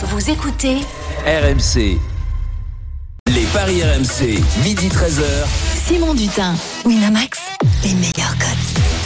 Vous écoutez RMC. Les paris RMC, midi 13h. Simon Dutin, Winamax, les meilleurs codes.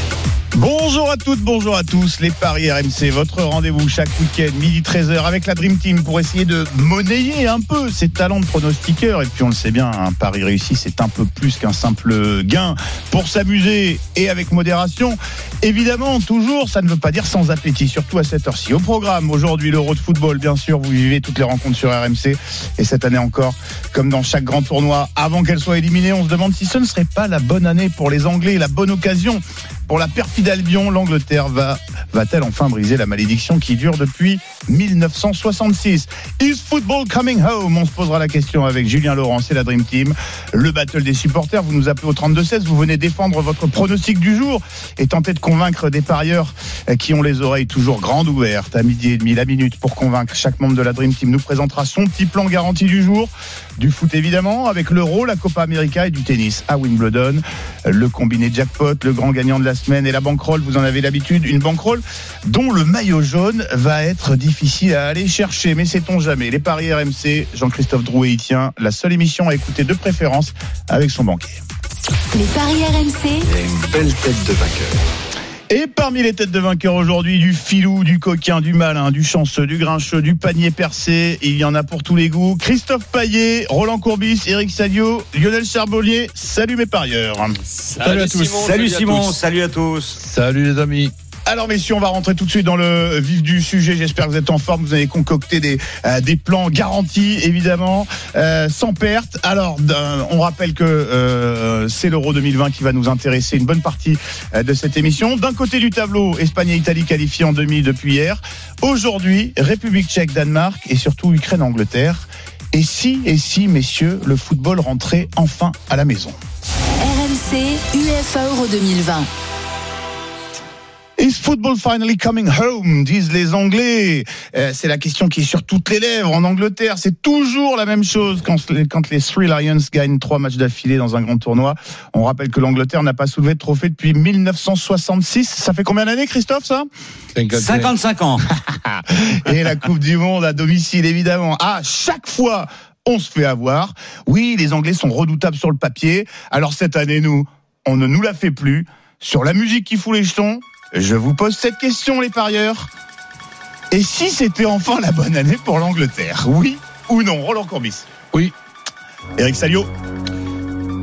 Bonjour à toutes, bonjour à tous, les Paris RMC, votre rendez-vous chaque week-end, midi 13h avec la Dream Team pour essayer de monnayer un peu ses talents de pronostiqueur. Et puis on le sait bien, un pari réussi, c'est un peu plus qu'un simple gain pour s'amuser et avec modération. Évidemment, toujours, ça ne veut pas dire sans appétit, surtout à cette heure-ci. Au programme, aujourd'hui, l'Euro de football, bien sûr, vous vivez toutes les rencontres sur RMC. Et cette année encore, comme dans chaque grand tournoi, avant qu'elle soit éliminée, on se demande si ce ne serait pas la bonne année pour les Anglais, la bonne occasion pour la perfide Albion, l'Angleterre va va-t-elle enfin briser la malédiction qui dure depuis 1966 Is football coming home? On se posera la question avec Julien Laurent et la Dream Team. Le battle des supporters, vous nous appelez au 32-16, vous venez défendre votre pronostic du jour et tenter de convaincre des parieurs qui ont les oreilles toujours grandes ouvertes. À midi et demi, la minute pour convaincre chaque membre de la Dream Team nous présentera son petit plan garanti du jour. Du foot évidemment, avec l'Euro, la Copa América et du tennis à Wimbledon. Le combiné jackpot, le grand gagnant de la semaine et la bankroll, vous en avez l'habitude, une bankroll dont le maillot jaune va être difficile à aller chercher. Mais sait-on jamais Les paris RMC, Jean-Christophe Drouet y tient, la seule émission à écouter de préférence avec son banquier. Les paris RMC, une belle tête de vainqueur. Et parmi les têtes de vainqueurs aujourd'hui, du filou, du coquin, du malin, du chanceux, du grincheux, du panier percé, il y en a pour tous les goûts. Christophe Paillet, Roland Courbis, Eric Salio, Lionel Charbonnier, salut mes parieurs. Salut, à tous. Salut Simon, salut à tous. Salut les amis. Alors messieurs, on va rentrer tout de suite dans le vif du sujet. J'espère que vous êtes en forme. Vous avez concocté des, euh, plans garantis, évidemment, euh, sans perte. Alors, on rappelle que euh, c'est l'Euro 2020 qui va nous intéresser une bonne partie de cette émission. D'un côté du tableau, Espagne et Italie qualifiés en demi depuis hier. Aujourd'hui, République tchèque, Danemark et surtout Ukraine-Angleterre. Et si, et si, messieurs, le football rentrait enfin à la maison? RMC, UEFA Euro 2020. Is football finally coming home? disent les Anglais. Euh, c'est la question qui est sur toutes les lèvres en Angleterre. C'est toujours la même chose quand, les- quand les Three Lions gagnent trois matchs d'affilée dans un grand tournoi. On rappelle que l'Angleterre n'a pas soulevé de trophée depuis 1966. Ça fait combien d'années, Christophe, ça? 55 ans. Et la Coupe du Monde à domicile, évidemment. À chaque fois, on se fait avoir. Oui, les Anglais sont redoutables sur le papier. Alors cette année, nous, on ne nous la fait plus. Sur la musique qui fout les jetons, je vous pose cette question, les parieurs. Et si c'était enfin la bonne année pour l'Angleterre? Oui ou non? Roland Courbis Oui. Eric Salio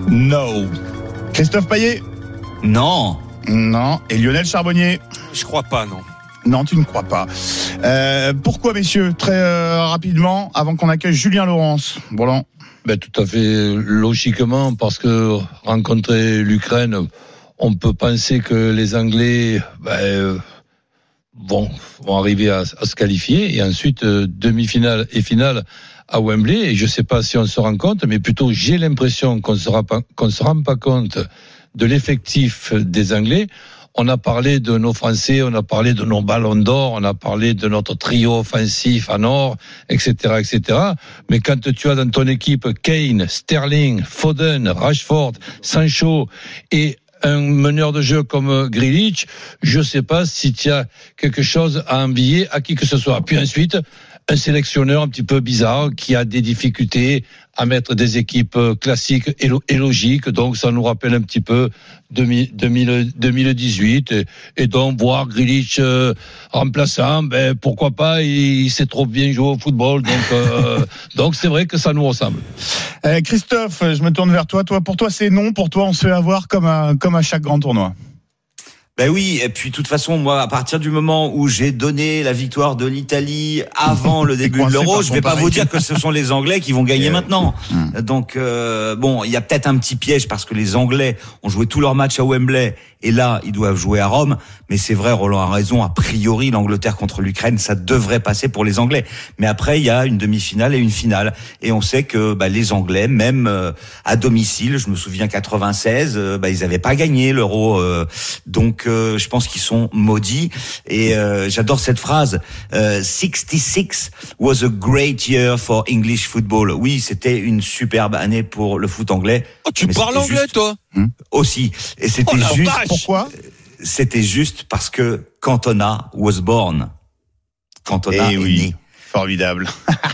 No. Christophe Payet Non. Non. Et Lionel Charbonnier Je crois pas, non. Non, tu ne crois pas. Euh, pourquoi, messieurs Très euh, rapidement, avant qu'on accueille Julien Laurence? Roland. Ben, tout à fait logiquement, parce que rencontrer l'Ukraine, on peut penser que les Anglais ben, vont, vont arriver à, à se qualifier et ensuite euh, demi-finale et finale à Wembley. Et je sais pas si on se rend compte, mais plutôt j'ai l'impression qu'on qu'on se rend pas compte de l'effectif des Anglais. On a parlé de nos Français, on a parlé de nos ballons d'or, on a parlé de notre trio offensif en or, etc., etc. Mais quand tu as dans ton équipe Kane, Sterling, Foden, Rashford, Sancho et un meneur de jeu comme Grealish, je sais pas si tu as quelque chose à envier à qui que ce soit. Puis ensuite, un sélectionneur un petit peu bizarre qui a des difficultés à mettre des équipes euh, classiques et, lo- et logiques. Donc, ça nous rappelle un petit peu 2000 2000 2018. Et, et donc, voir Grealish euh, remplaçant, ben, pourquoi pas, il, il sait trop bien jouer au football. Donc, euh, donc c'est vrai que ça nous ressemble. Euh, Christophe, je me tourne vers toi. Toi, pour toi, c'est non. Pour toi, on se fait avoir comme à, comme à chaque grand tournoi. Ben oui, et puis de toute façon, moi, à partir du moment où j'ai donné la victoire de l'Italie avant le début de l'Euro, je vais pas vous dire que ce sont les Anglais qui vont gagner Eh maintenant. Hmm. Donc euh, bon, il y a peut-être un petit piège parce que les Anglais ont joué tous leurs matchs à Wembley et là, ils doivent jouer à Rome. Mais c'est vrai, Roland a raison. A priori, l'Angleterre contre l'Ukraine, ça devrait passer pour les Anglais. Mais après, il y a une demi-finale et une finale, et on sait que bah, les Anglais, même euh, à domicile, je me souviens 96, euh, bah, ils n'avaient pas gagné l'Euro. euh, donc, euh, je pense qu'ils sont maudits. Et euh, j'adore cette phrase. Euh, 66 was a great year for English football. Oui, c'était une superbe année pour le foot anglais. Oh, tu parles anglais, juste- toi? Aussi. Et c'était Oh juste vache Pourquoi c'était juste parce que Cantona was born. Cantona Eh est oui. né. Formidable.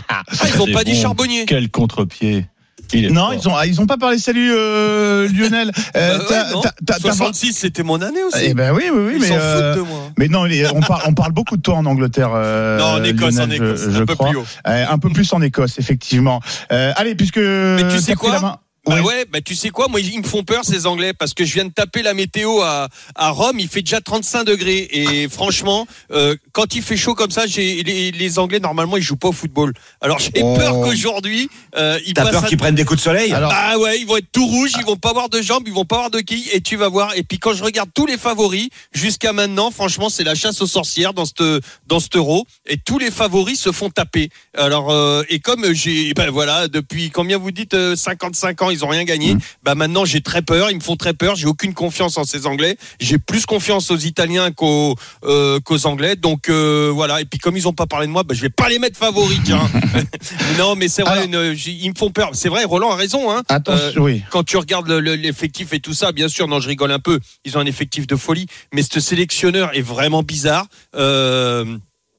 Ah, ils ont C'est pas dit bon. Charbonnier. Quel contre-pied. Il Non, fort. ils ont, ah, ils ont pas parlé. Salut euh, Lionel. Euh, Bah ouais, t'as- non. t'as- t'as- t'as- 66, c'était mon année aussi. Eh ben oui, oui, oui, Ils mais s'en euh, foutent de moi. mais non, on, parle, on parle beaucoup de toi en Angleterre. euh, non, en Écosse, Lionel, en Écosse, je, je un peu crois. plus haut. Euh, un peu plus en Écosse, effectivement. Euh, allez, puisque. Mais tu sais quoi Bah ouais, bah tu sais quoi, moi ils me font peur ces Anglais parce que je viens de taper la météo à, à Rome, il fait déjà 35 degrés et franchement, euh, quand il fait chaud comme ça, j'ai les, les Anglais normalement ils jouent pas au football. Alors j'ai Oh. peur qu'aujourd'hui euh, ils T'as peur qu'ils prennent des coups de soleil Alors- Ah ouais, ils vont être tout rouges, ils vont pas avoir de jambes, ils vont pas avoir de quilles et tu vas voir. Et puis quand je regarde tous les favoris jusqu'à maintenant, franchement, c'est la chasse aux sorcières dans ce dans cet euro et tous les favoris se font taper. Alors euh, et comme j'ai ben voilà, depuis combien vous dites euh, 55 ans, ils ont rien gagné. Bah maintenant, j'ai très peur, ils me font très peur, j'ai aucune confiance en ces Anglais. J'ai plus confiance aux Italiens qu'aux euh, qu'aux Anglais. Donc euh, voilà, et puis comme ils ont pas parlé de moi, bah, je vais pas les mettre favoris, non, mais c'est vrai, Alors- une- j'ai- ils me font peur. C'est vrai, Roland a raison hein. Attention, Euh, oui. quand tu regardes le- le- l'effectif et tout ça, bien sûr, non, je rigole un peu. Ils ont un effectif de folie, mais ce sélectionneur est vraiment bizarre. Euh,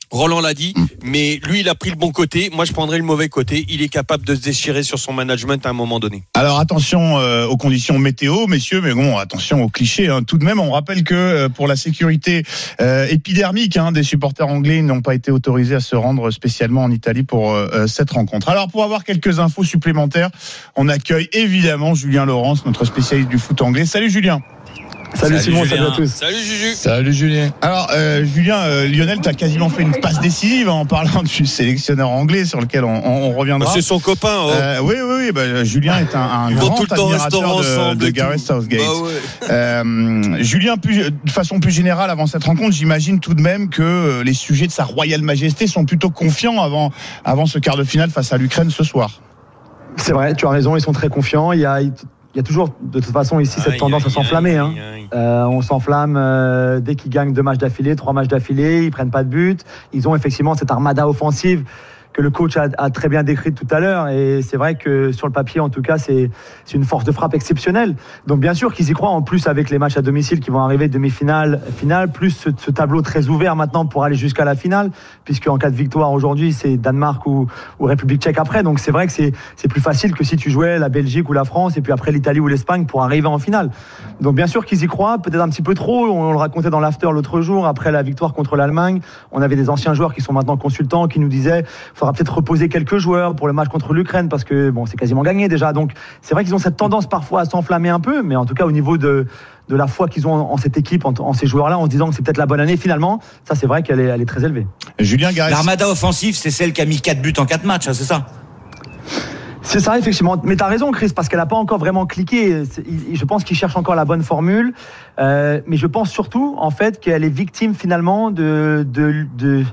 Roland l'a dit, mais lui, il a pris le bon côté. Moi, je prendrais le mauvais côté. Il est capable de se déchirer sur son management à un moment donné. Alors attention euh, aux conditions météo, messieurs, mais bon, attention aux clichés. hein. Tout de même, on rappelle que euh, pour la sécurité euh, épidermique hein, des supporters anglais, n'ont pas été autorisés à se rendre spécialement en Italie pour cette rencontre. Alors pour avoir quelques infos supplémentaires, on accueille évidemment Julien Laurence, notre spécialiste du foot anglais. Salut Julien. Salut, Simon, salut à tous. Salut Juju. Salut Julien. Alors euh, Julien, euh, Lionel, tu as quasiment fait une passe décisive en parlant du sélectionneur anglais sur lequel on, on- on reviendra. C'est son copain. oh. Euh, oui, oui, oui. bah, Julien est un, un grand tout le admirateur restaurant de, ensemble. de et Gareth tout. Southgate. Bah ouais. Euh, Julien, plus, de façon plus générale, avant cette rencontre, j'imagine tout de même que euh, les sujets de sa royale majesté sont plutôt confiants avant, avant ce quart de finale face à l'Ukraine ce soir. C'est vrai, tu as raison, ils sont très confiants. Il y a, il y a toujours, de toute façon, ici, cette Aïe, tendance à s'enflammer. hein. Euh, on s'enflamme euh, dès qu'ils gagnent deux matchs d'affilée, trois matchs d'affilée, ils prennent pas de but. Ils ont effectivement cette armada offensive que le coach a, très bien décrite tout à l'heure. Et c'est vrai que sur le papier, en tout cas, c'est une force de frappe exceptionnelle. Donc bien sûr qu'ils y croient. En plus, avec les matchs à domicile qui vont arriver, demi-finale, finale, plus ce, tableau très ouvert maintenant pour aller jusqu'à la finale, puisque en cas de victoire aujourd'hui, c'est Danemark ou, République tchèque après. Donc c'est vrai que c'est plus facile que si tu jouais la Belgique ou la France et puis après l'Italie ou l'Espagne pour arriver en finale. Donc bien sûr qu'ils y croient, peut-être un petit peu trop. On le racontait dans l'after l'autre jour, après la victoire contre l'Allemagne. On avait des anciens joueurs qui sont maintenant consultants qui nous disaient faudra peut-être reposer quelques joueurs pour le match contre l'Ukraine parce que bon, c'est quasiment gagné déjà. Donc c'est vrai qu'ils ont cette tendance parfois à s'enflammer un peu, mais en tout cas au niveau de de la foi qu'ils ont en, en cette équipe, en, en ces joueurs-là, en se disant que c'est peut-être la bonne année finalement, ça c'est vrai qu'elle est, elle est très élevée. Julien Gareth. L'armada offensive, c'est celle qui a mis 4 buts en 4 matchs, hein, c'est ça? C'est ça, effectivement. Mais tu as raison, Chris, parce qu'elle n'a pas encore vraiment cliqué. Je pense qu'il cherche encore la bonne formule. Euh, mais je pense surtout, en fait, qu'elle est victime finalement de, de, de-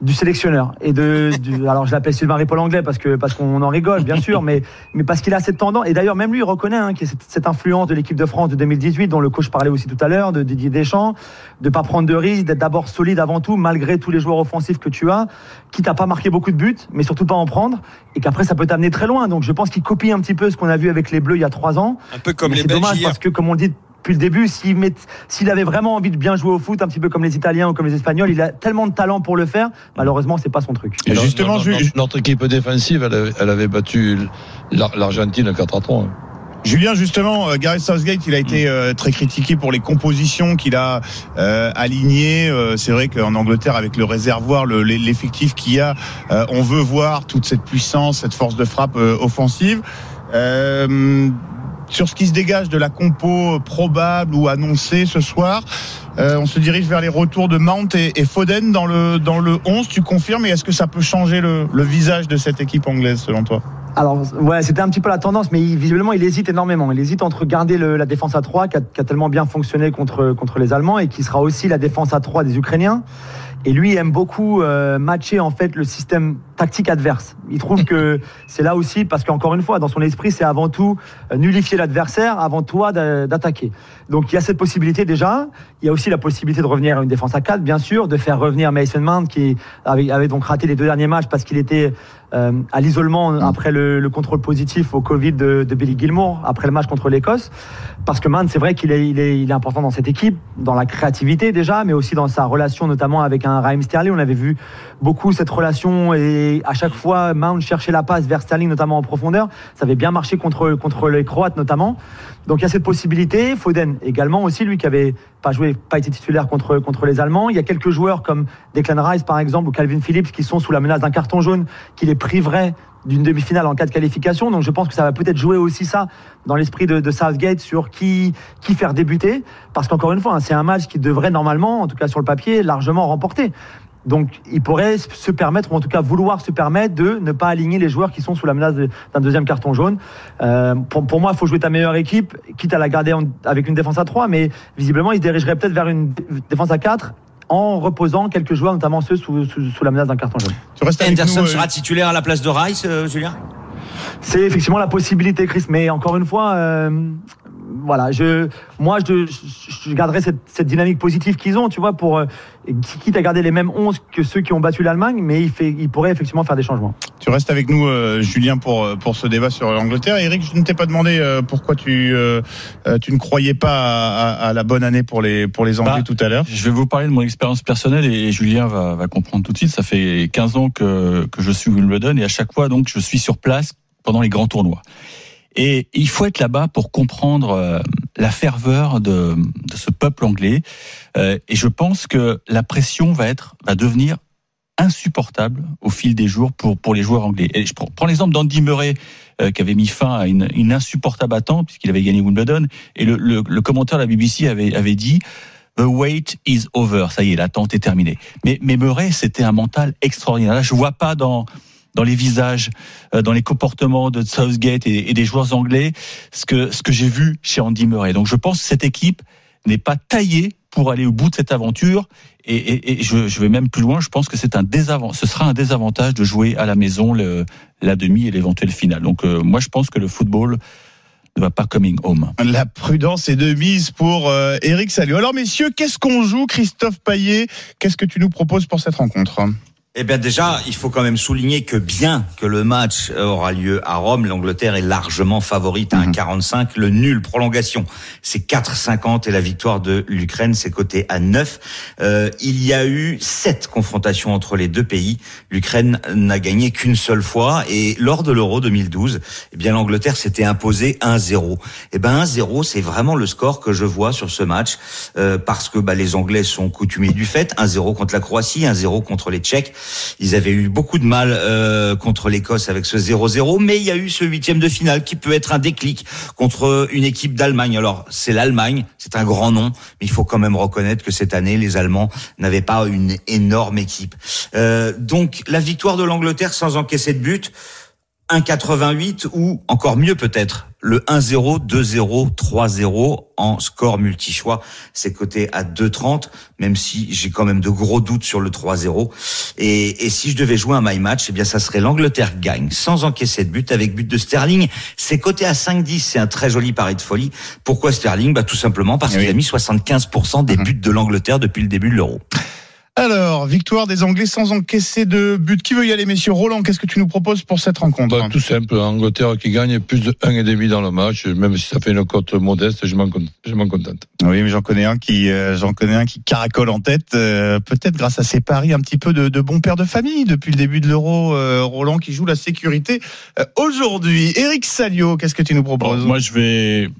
du sélectionneur et de du- alors je l'appelle Sylvain Ripoll anglais parce que parce qu'on en rigole bien sûr mais mais parce qu'il a cette tendance et d'ailleurs même lui il reconnaît hein, qu'il y a cette, cette influence de l'équipe de France de 2018 dont le coach parlait aussi tout à l'heure de Didier Deschamps de pas prendre de risques d'être d'abord solide avant tout malgré tous les joueurs offensifs que tu as qui t'a pas marqué beaucoup de buts mais surtout pas en prendre et qu'après ça peut t'amener très loin donc je pense qu'il copie un petit peu ce qu'on a vu avec les Bleus il y a trois ans Un peu comme mais les c'est Belges dommage hier. parce que, comme on dit depuis le début, s'il met- s'il avait vraiment envie de bien jouer au foot, un petit peu comme les Italiens ou comme les Espagnols, il a tellement de talent pour le faire. Malheureusement, c'est pas son truc. Et justement, notre, Ju- notre- notre équipe défensive, elle avait, elle avait battu l'Ar- l'Argentine 4 à 3. hein. Julien, justement, euh, Gareth Southgate, il a été euh, très critiqué pour les compositions qu'il a euh, alignées. Euh, c'est vrai qu'en Angleterre, avec le réservoir, le- l'effectif qu'il y a, euh, on veut voir toute cette puissance, cette force de frappe euh, offensive. Euh, sur ce qui se dégage de la compo probable ou annoncée ce soir, euh, on se dirige vers les retours de Mount et, Foden dans le dans le 11. Tu confirmes Et est-ce que ça peut changer le, visage de cette équipe anglaise selon toi? Alors, ouais, c'était un petit peu la tendance, mais il- visiblement, il hésite énormément. Il hésite entre garder la défense à 3, qui a, tellement bien fonctionné contre, les Allemands, et qui sera aussi la défense à 3 des Ukrainiens. Et lui aime beaucoup euh, matcher en fait le système tactique adverse. Il trouve que c'est là aussi parce qu'encore une fois, dans son esprit, c'est avant tout euh, nullifier l'adversaire avant toi d'a- d'attaquer. Donc il y a cette possibilité déjà. Il y a aussi la possibilité de revenir à une défense à 4, bien sûr, de faire revenir Mason Mount qui avait, donc raté les deux derniers matchs parce qu'il était euh, à l'isolement après le, le contrôle positif au Covid de, Billy Gilmour après le match contre l'Écosse. Parce que Mount, c'est vrai qu'il est, est important dans cette équipe, dans la créativité déjà, mais aussi dans sa relation notamment avec un Raheem Sterling. On avait vu beaucoup cette relation et à chaque fois Mount cherchait la passe vers Sterling, notamment en profondeur. Ça avait bien marché contre, contre les Croates notamment. Donc il y a cette possibilité. Foden également aussi, lui qui avait pas joué, pas été titulaire contre, contre les Allemands. Il y a quelques joueurs comme Declan Rice par exemple ou Calvin Phillips qui sont sous la menace d'un carton jaune qui les priverait d'une demi-finale en cas de qualification. Donc je pense que ça va peut-être jouer aussi ça dans l'esprit de, de Southgate sur qui, qui faire débuter. Parce qu'encore une fois, hein, c'est un match qui devrait normalement, en tout cas sur le papier, largement remporter. Donc, il pourrait se permettre, ou en tout cas vouloir se permettre, de ne pas aligner les joueurs qui sont sous la menace d'un deuxième carton jaune. Euh, pour, pour moi, il faut jouer ta meilleure équipe, quitte à la garder en- avec une défense à 3, mais visiblement, il se dirigerait peut-être vers une dé- défense à 4 en reposant quelques joueurs, notamment ceux sous, sous, sous la menace d'un carton jaune. Tu restes nous, euh, sera titulaire à la place de Rice, euh, Julien? C'est effectivement la possibilité, Chris. Mais encore une fois, euh, voilà, je, moi, je, je, je garderai cette, cette dynamique positive qu'ils ont, tu vois, pour euh, quitte à garder les mêmes 11 que ceux qui ont battu l'Allemagne, mais il, fait, il pourrait effectivement faire des changements. Tu restes avec nous, euh, Julien, pour euh, pour ce débat sur l'Angleterre. Eric, je ne t'ai pas demandé euh, pourquoi tu tu ne croyais pas à, à- à la bonne année pour les pour les Anglais Bah, tout à l'heure. Je vais vous parler de mon expérience personnelle et Julien va, va comprendre tout de suite. Ça fait 15 ans que, que je suis Wimbledon et à chaque fois, donc, je suis sur place pendant les grands tournois. Et il faut être là-bas pour comprendre euh, la ferveur de, de ce peuple anglais. Euh, et je pense que la pression va être, va devenir insupportable au fil des jours pour, pour les joueurs anglais. Et je prends, prends l'exemple d'Andy Murray, euh, qui avait mis fin à une, une insupportable attente puisqu'il avait gagné Wimbledon. Et le, le, le commentaire de la BBC avait, avait dit The wait is over. Ça y est, l'attente est terminée. Mais, mais Murray, c'était un mental extraordinaire. Là, je vois pas dans dans les visages, euh, dans les comportements de Southgate et, des joueurs anglais, ce que ce que j'ai vu chez Andy Murray. Donc, je pense que cette équipe n'est pas taillée pour aller au bout de cette aventure. Et, je, vais même plus loin. Je pense que un désavant, ce sera un désavantage de jouer à la maison la demi et l'éventuelle finale. Donc, euh, moi, je pense que le football ne va pas coming home. La prudence est de mise pour euh, Eric Salio. Alors messieurs, qu'est-ce qu'on joue Christophe Paillet, qu'est-ce que tu nous proposes pour cette rencontre? Eh bien déjà, il faut quand même souligner que bien que le match aura lieu à Rome, l'Angleterre est largement favorite à Mhm. 1,45. Le nul prolongation, c'est 4,50 et la victoire de l'Ukraine, c'est coté à 9. Euh, il y a eu sept confrontations entre les deux pays. L'Ukraine n'a gagné qu'une seule fois et lors de l'Euro 2012, eh bien l'Angleterre s'était imposée 1-0. Eh ben 1-0, c'est vraiment le score que je vois sur ce match euh, parce que bah, les Anglais sont coutumiers du fait. 1-0 contre la Croatie, 1-0 contre les Tchèques. Ils avaient eu beaucoup de mal euh, contre l'Écosse avec ce 0-0, mais il y a eu ce huitième de finale qui peut être un déclic contre une équipe d'Allemagne. Alors c'est l'Allemagne, c'est un grand nom, mais il faut quand même reconnaître que cette année les Allemands n'avaient pas une énorme équipe. Euh, donc la victoire de l'Angleterre sans encaisser de but. 1,88 ou encore mieux peut-être le 1-0, 2-0, 3-0 en score multi-choix. C'est coté à 2,30, même si j'ai quand même de gros doutes sur le 3-0. Et, et si je devais jouer un my match, eh bien ça serait l'Angleterre gagne sans encaisser de but avec but de Sterling. C'est coté à 5-10, c'est un très joli pari de folie. Pourquoi Sterling? Bah tout simplement parce Oui. qu'il a mis 75% des Mhm. buts de l'Angleterre depuis le début de l'Euro. Alors, victoire des Anglais sans encaisser de but. Qui veut y aller messieurs Roland, qu'est-ce que tu nous proposes pour cette rencontre Bah, tout simple, Angleterre qui gagne plus de 1,5 dans le match, même si ça fait une cote modeste, je m'en contente. Oui, mais j'en connais un qui, euh, j'en connais un qui caracole en tête, euh, peut-être grâce à ses paris un petit peu de, de bon père de famille depuis le début de l'Euro. euh, Roland qui joue la sécurité euh, aujourd'hui. Eric Salio, qu'est-ce que tu nous Bon, proposes moi, je vais,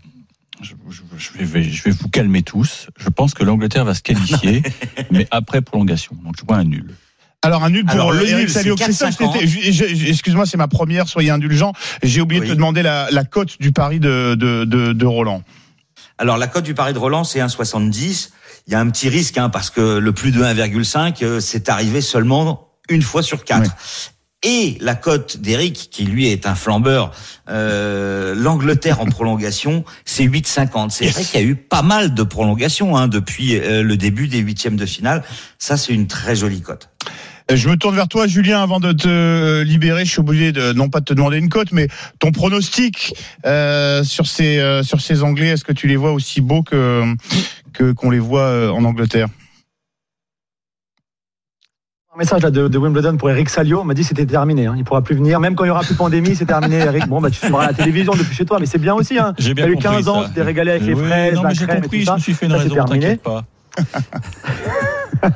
je, vais, je vais vous calmer tous. Je pense que l'Angleterre va se qualifier, mais après prolongation. Donc, je vois un nul. Alors un nul pour Alors, le nul, Salio. c'est Christophe, 4,50. je t'étais- je- je- excuse-moi, c'est ma première, soyez indulgent. J'ai oublié de te demander la, la cote du pari de, de, de, de Roland. Alors la cote du pari de Roland, c'est 1,70. Il y a un petit risque hein, parce que le plus de 1,5, euh, c'est arrivé seulement une fois sur quatre. Et la cote d'Eric, qui lui est un flambeur, euh, l'Angleterre en prolongation, c'est 8,50. C'est vrai qu'il y a eu pas mal de prolongations hein, depuis euh, le début des huitièmes de finale. Ça, c'est une très jolie cote. Je me tourne vers toi, Julien, avant de te libérer. Je suis obligé de non pas de te demander une cote, mais ton pronostic euh, sur ces euh, sur ces Anglais. Est-ce que tu les vois aussi beaux que que qu'on les voit euh, en Angleterre? Message là, de, de Wimbledon pour Eric Salio. On m'a dit que c'était terminé. Hein. Il pourra plus venir. Même quand il y aura plus de pandémie, c'est terminé, Eric. Bon, bah, tu suivras la télévision depuis chez toi. Mais c'est bien aussi. Hein. J'ai bien T'as eu compris 15 ans, tu t'es régalé avec les Oui, fraises, non, la mais j'ai crème et compris, je me suis fait une Ça, raison, terminé. t'inquiète pas.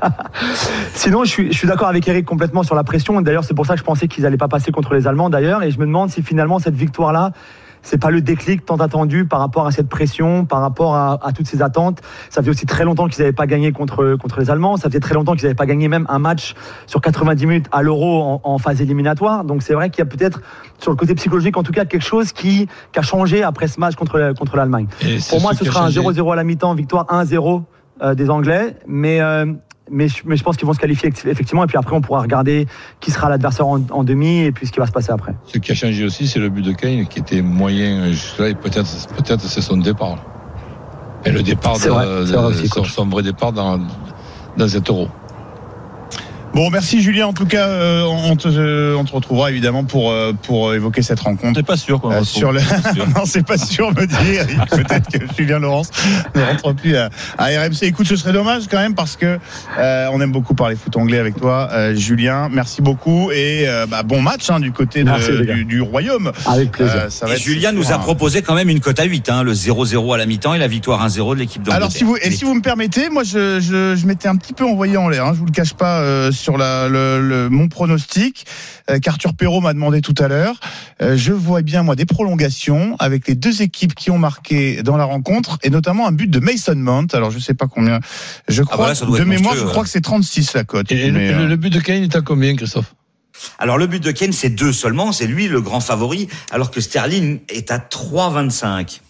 Sinon, je suis, je suis d'accord avec Eric complètement sur la pression. D'ailleurs, c'est pour ça que je pensais qu'ils n'allaient pas passer contre les Allemands, d'ailleurs. Et je me demande si finalement cette victoire-là, c'est pas le déclic tant attendu par rapport à cette pression, par rapport à, à toutes ces attentes. Ça fait aussi très longtemps qu'ils n'avaient pas gagné contre, contre les Allemands. Ça faisait très longtemps qu'ils n'avaient pas gagné même un match sur 90 minutes à l'Euro en, en phase éliminatoire. Donc c'est vrai qu'il y a peut-être, sur le côté psychologique en tout cas, quelque chose qui, qui a changé après ce match contre, contre l'Allemagne. Pour moi, ce ce sera un changé. 0-0 à la mi-temps, victoire 1-0 euh, des Anglais. Mais, euh, mais, je, mais je pense qu'ils vont se qualifier eff- effectivement. Et puis après, on pourra regarder qui sera l'adversaire en, en demi et puis ce qui va se passer après. Ce qui a changé aussi, c'est le but de Kane qui était moyen euh, jusque-là et peut-être peut-être c'est son départ. Et le départ, C'est de, vrai, aussi, son vrai départ dans, dans cet euro. Bon, merci Julien. En tout cas, euh, on, te, euh, on te retrouvera évidemment pour euh, pour évoquer cette rencontre. T'es pas sûr qu'on le Euh, sur le... Sûr. non, c'est pas sûr, me dire. Peut-être que Julien Laurence ne rentre plus à, à RMC. Écoute, ce serait dommage quand même parce que euh, on aime beaucoup parler foot anglais avec toi, euh, Julien. Merci beaucoup et euh, bah, bon match hein, du côté de- Merci, du, du Royaume. Avec plaisir. Euh, ça va Et être Julien nous a proposé quand même une cote à 8, hein, le 0-0 à la mi-temps et la victoire 1-0 de l'équipe d'Angleterre. Alors si vous et si vous me permettez, moi je, je, je m'étais un petit peu envoyé en l'air. Hein, je vous le cache pas euh, sur la, le, le- mon pronostic euh, qu'Arthur Perrault m'a demandé tout à l'heure. Euh, je vois bien moi des prolongations avec les deux équipes qui ont marqué dans la rencontre et notamment un but de Mason Mount. Alors je sais pas combien. Je crois bah là, ça doit de mémoire, je crois ouais. que c'est 36 la cote. Et Mais, le, euh, le but de Kane est à combien, Christophe? Alors le but de Kane c'est 2 seulement, c'est lui le grand favori, alors que Sterling est à 3,25.